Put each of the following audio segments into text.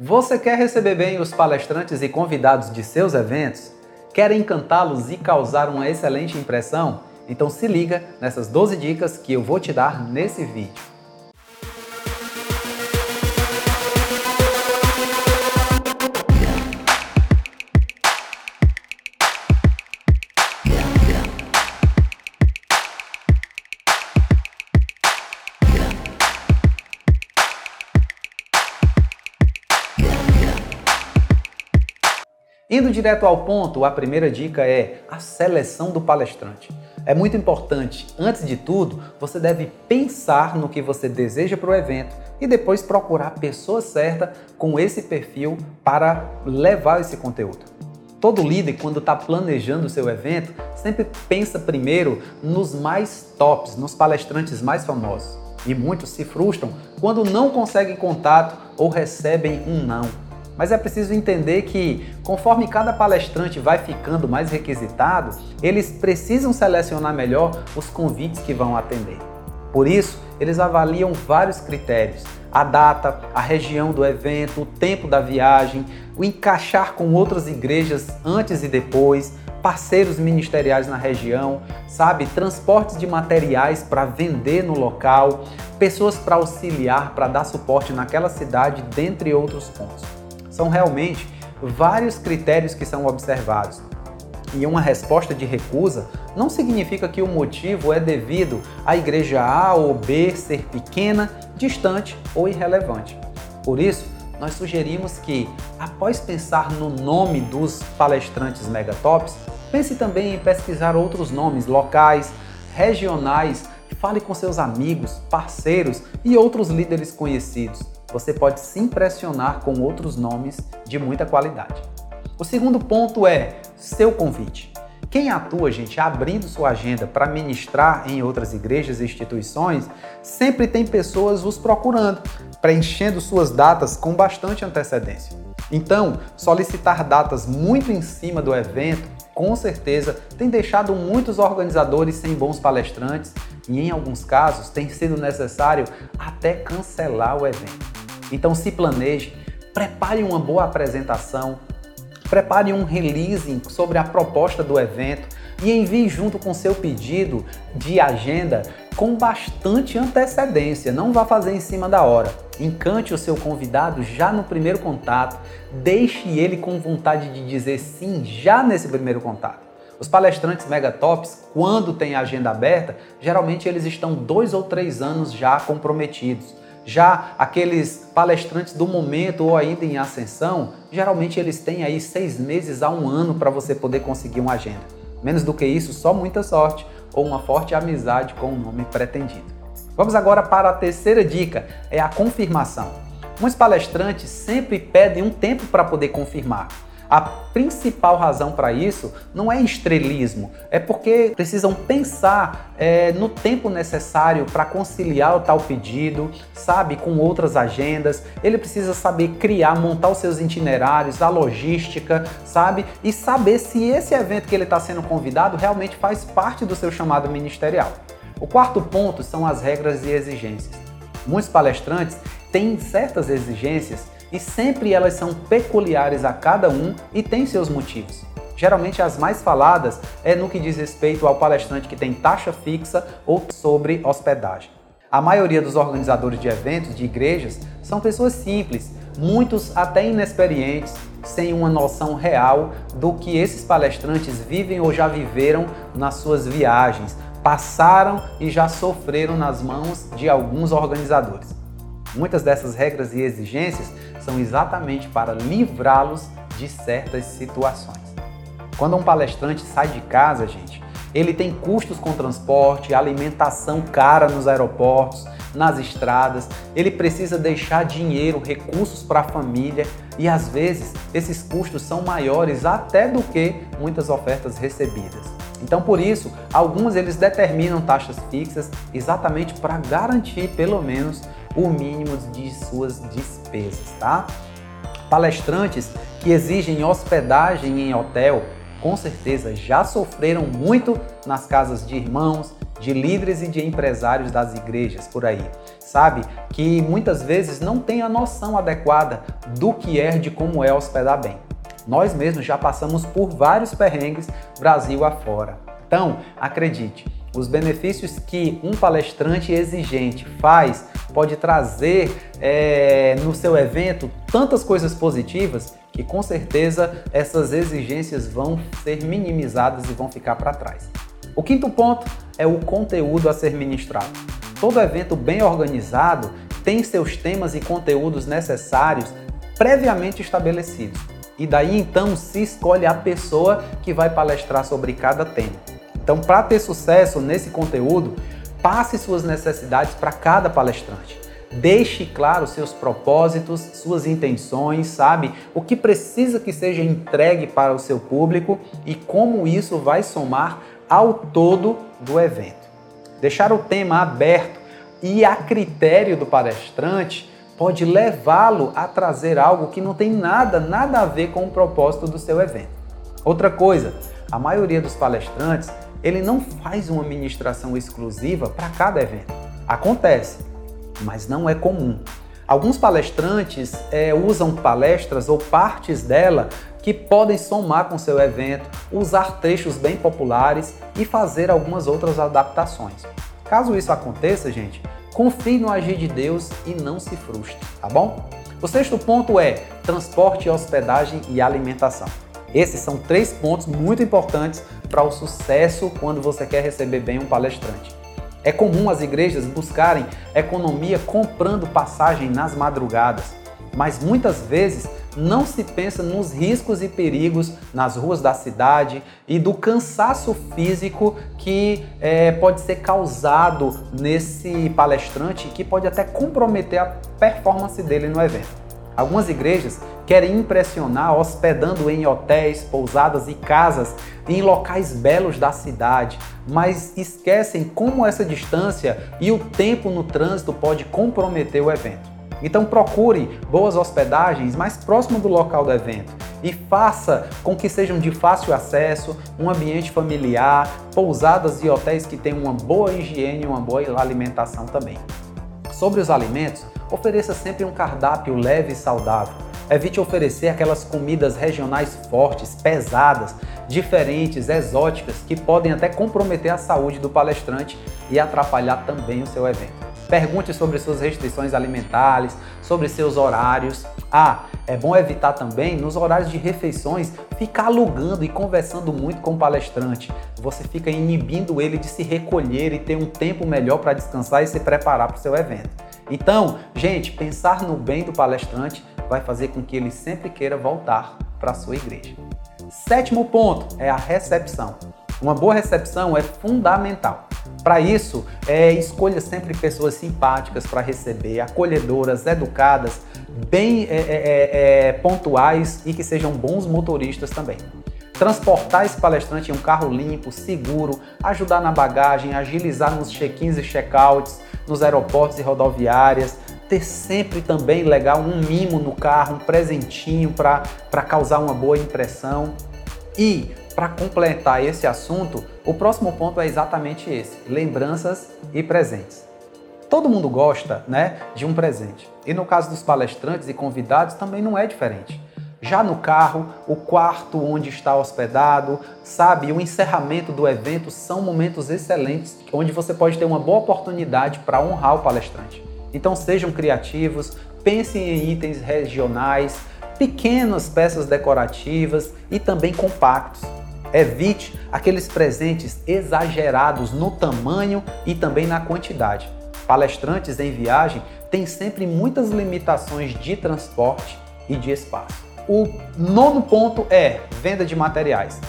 Você quer receber bem os palestrantes e convidados de seus eventos? Quer encantá-los e causar uma excelente impressão? Então se liga nessas 12 dicas que eu vou te dar nesse vídeo. Indo direto ao ponto, a primeira dica é a seleção do palestrante. É muito importante, antes de tudo, você deve pensar no que você deseja para o evento e depois procurar a pessoa certa com esse perfil para levar esse conteúdo. Todo líder, quando está planejando o seu evento, sempre pensa primeiro nos mais tops, nos palestrantes mais famosos. E muitos se frustram quando não conseguem contato ou recebem um não. Mas é preciso entender que, conforme cada palestrante vai ficando mais requisitado, eles precisam selecionar melhor os convites que vão atender. Por isso, eles avaliam vários critérios: a data, a região do evento, o tempo da viagem, o encaixar com outras igrejas antes e depois, parceiros ministeriais na região, sabe, transportes de materiais para vender no local, pessoas para auxiliar, para dar suporte naquela cidade, dentre outros pontos. São realmente vários critérios que são observados. E uma resposta de recusa não significa que o motivo é devido à igreja A ou B ser pequena, distante ou irrelevante. Por isso, nós sugerimos que, após pensar no nome dos palestrantes megatops, pense também em pesquisar outros nomes locais, regionais, fale com seus amigos, parceiros e outros líderes conhecidos você pode se impressionar com outros nomes de muita qualidade. O segundo ponto é seu convite. Quem atua, gente, abrindo sua agenda para ministrar em outras igrejas e instituições, sempre tem pessoas os procurando, preenchendo suas datas com bastante antecedência. Então, solicitar datas muito em cima do evento, com certeza, tem deixado muitos organizadores sem bons palestrantes e, em alguns casos, tem sido necessário até cancelar o evento. Então se planeje, prepare uma boa apresentação, prepare um release sobre a proposta do evento e envie junto com seu pedido de agenda com bastante antecedência. Não vá fazer em cima da hora. Encante o seu convidado já no primeiro contato, deixe ele com vontade de dizer sim já nesse primeiro contato. Os palestrantes megatops, quando têm agenda aberta, geralmente eles estão dois ou três anos já comprometidos. Já aqueles palestrantes do momento ou ainda em ascensão, geralmente eles têm aí seis meses a um ano para você poder conseguir uma agenda. Menos do que isso, só muita sorte ou uma forte amizade com o nome pretendido. Vamos agora para a terceira dica, é a confirmação. Muitos palestrantes sempre pedem um tempo para poder confirmar. A principal razão para isso não é estrelismo, é porque precisam pensar é, no tempo necessário para conciliar o tal pedido, sabe, com outras agendas. Ele precisa saber criar, montar os seus itinerários, a logística, sabe, e saber se esse evento que ele está sendo convidado realmente faz parte do seu chamado ministerial. O quarto ponto são as regras e exigências. Muitos palestrantes têm certas exigências e sempre elas são peculiares a cada um e têm seus motivos. Geralmente as mais faladas é no que diz respeito ao palestrante que tem taxa fixa ou sobre hospedagem. A maioria dos organizadores de eventos de igrejas são pessoas simples, muitos até inexperientes, sem uma noção real do que esses palestrantes vivem ou já viveram nas suas viagens, passaram e já sofreram nas mãos de alguns organizadores. Muitas dessas regras e exigências são exatamente para livrá-los de certas situações. Quando um palestrante sai de casa, gente, ele tem custos com transporte, alimentação cara nos aeroportos, nas estradas, ele precisa deixar dinheiro, recursos para a família e às vezes esses custos são maiores até do que muitas ofertas recebidas. Então, por isso, alguns eles determinam taxas fixas exatamente para garantir pelo menos o mínimo de suas despesas, tá? Palestrantes que exigem hospedagem em hotel, com certeza já sofreram muito nas casas de irmãos, de líderes e de empresários das igrejas por aí, sabe? Que muitas vezes não tem a noção adequada do que é, de como é hospedar bem. Nós mesmos já passamos por vários perrengues Brasil afora. Então, acredite, os benefícios que um palestrante exigente faz pode trazer é, no seu evento tantas coisas positivas que com certeza essas exigências vão ser minimizadas e vão ficar para trás. O quinto ponto é o conteúdo a ser ministrado. Todo evento bem organizado tem seus temas e conteúdos necessários previamente estabelecidos. E daí então se escolhe a pessoa que vai palestrar sobre cada tema. Então, para ter sucesso nesse conteúdo, passe suas necessidades para cada palestrante. Deixe claro seus propósitos, suas intenções, sabe? O que precisa que seja entregue para o seu público e como isso vai somar ao todo do evento. Deixar o tema aberto e a critério do palestrante pode levá-lo a trazer algo que não tem nada, nada a ver com o propósito do seu evento. Outra coisa, a maioria dos palestrantes, ele não faz uma ministração exclusiva para cada evento. Acontece, mas não é comum. Alguns palestrantes é, usam palestras ou partes dela que podem somar com seu evento, usar trechos bem populares e fazer algumas outras adaptações. Caso isso aconteça, gente, confie no agir de Deus e não se frustre, tá bom? O sexto ponto é transporte, hospedagem e alimentação. Esses são três pontos muito importantes para o sucesso quando você quer receber bem um palestrante. É comum as igrejas buscarem economia comprando passagem nas madrugadas, mas muitas vezes não se pensa nos riscos e perigos nas ruas da cidade e do cansaço físico que é, pode ser causado nesse palestrante que pode até comprometer a performance dele no evento. Algumas igrejas querem impressionar hospedando em hotéis, pousadas e casas em locais belos da cidade, mas esquecem como essa distância e o tempo no trânsito pode comprometer o evento. Então procure boas hospedagens mais próximo do local do evento e faça com que sejam de fácil acesso, um ambiente familiar, pousadas e hotéis que tenham uma boa higiene e uma boa alimentação também. Sobre os alimentos, ofereça sempre um cardápio leve e saudável. Evite oferecer aquelas comidas regionais fortes, pesadas, diferentes, exóticas, que podem até comprometer a saúde do palestrante e atrapalhar também o seu evento. Pergunte sobre suas restrições alimentares, sobre seus horários. Ah, é bom evitar também, nos horários de refeições, ficar alugando e conversando muito com o palestrante. Você fica inibindo ele de se recolher e ter um tempo melhor para descansar e se preparar para o seu evento. Então, gente, pensar no bem do palestrante vai fazer com que ele sempre queira voltar para a sua igreja. Sétimo ponto é a recepção. Uma boa recepção é fundamental. Para isso, é, escolha sempre pessoas simpáticas para receber, acolhedoras, educadas, bem é, é, é, é, pontuais e que sejam bons motoristas também. Transportar esse palestrante em um carro limpo, seguro, ajudar na bagagem, agilizar nos check-ins e check-outs, nos aeroportos e rodoviárias, ter sempre também legal um mimo no carro, um presentinho para causar uma boa impressão. E para completar esse assunto, o próximo ponto é exatamente esse: lembranças e presentes. Todo mundo gosta, né, de um presente. E no caso dos palestrantes e convidados também não é diferente. Já no carro, o quarto onde está hospedado, sabe, o encerramento do evento são momentos excelentes onde você pode ter uma boa oportunidade para honrar o palestrante. Então sejam criativos, pensem em itens regionais, pequenas peças decorativas e também compactos. Evite aqueles presentes exagerados no tamanho e também na quantidade. Palestrantes em viagem têm sempre muitas limitações de transporte e de espaço. O nono ponto é venda de materiais.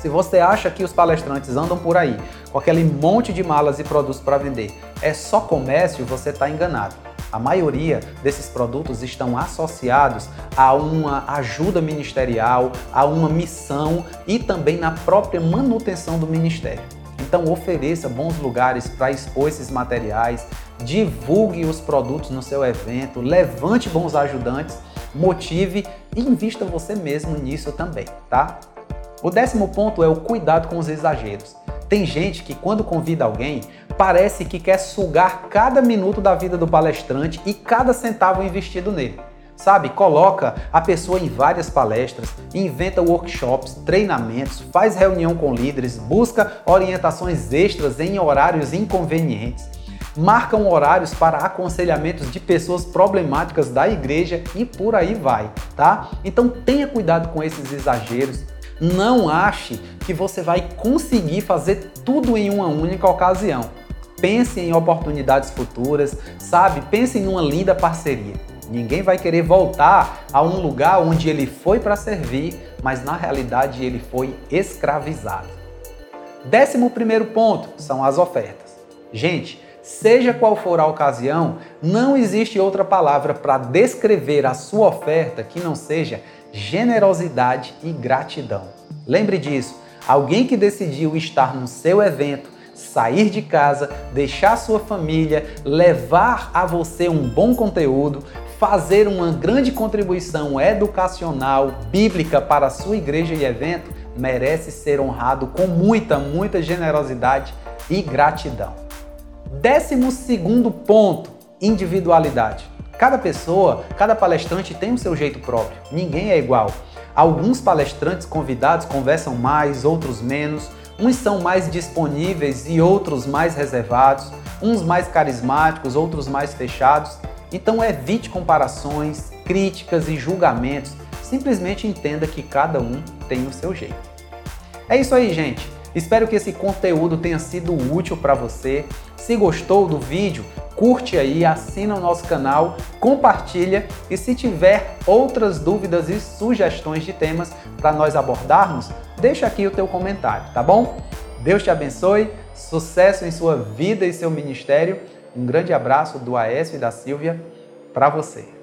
Se você acha que os palestrantes andam por aí com aquele monte de malas e produtos para vender, é só comércio, você está enganado. A maioria desses produtos estão associados a uma ajuda ministerial, a uma missão e também na própria manutenção do ministério. Então ofereça bons lugares para expor esses materiais, divulgue os produtos no seu evento, levante bons ajudantes motive e invista você mesmo nisso também, tá? O décimo ponto é o cuidado com os exageros. Tem gente que, quando convida alguém, parece que quer sugar cada minuto da vida do palestrante e cada centavo investido nele. Sabe, coloca a pessoa em várias palestras, inventa workshops, treinamentos, faz reunião com líderes, busca orientações extras em horários inconvenientes, marcam horários para aconselhamentos de pessoas problemáticas da igreja e por aí vai, tá? Então tenha cuidado com esses exageros. Não ache que você vai conseguir fazer tudo em uma única ocasião. Pense em oportunidades futuras, sabe? Pense em uma linda parceria. Ninguém vai querer voltar a um lugar onde ele foi para servir, mas na realidade ele foi escravizado. Décimo primeiro ponto são as ofertas. Gente, seja qual for a ocasião, não existe outra palavra para descrever a sua oferta que não seja generosidade e gratidão. Lembre disso, alguém que decidiu estar no seu evento, sair de casa, deixar sua família, levar a você um bom conteúdo, fazer uma grande contribuição educacional, bíblica para a sua igreja e evento, merece ser honrado com muita, muita generosidade e gratidão. Décimo segundo ponto, individualidade. Cada pessoa, cada palestrante tem o seu jeito próprio, ninguém é igual. Alguns palestrantes convidados conversam mais, outros menos, uns são mais disponíveis e outros mais reservados, uns mais carismáticos, outros mais fechados. Então evite comparações, críticas e julgamentos. Simplesmente entenda que cada um tem o seu jeito. É isso aí, gente. Espero que esse conteúdo tenha sido útil para você. Se gostou do vídeo, curte aí, assina o nosso canal, compartilha e se tiver outras dúvidas e sugestões de temas para nós abordarmos, deixa aqui o teu comentário, tá bom? Deus te abençoe, sucesso em sua vida e seu ministério um grande abraço do Aécio e da Silvia para você.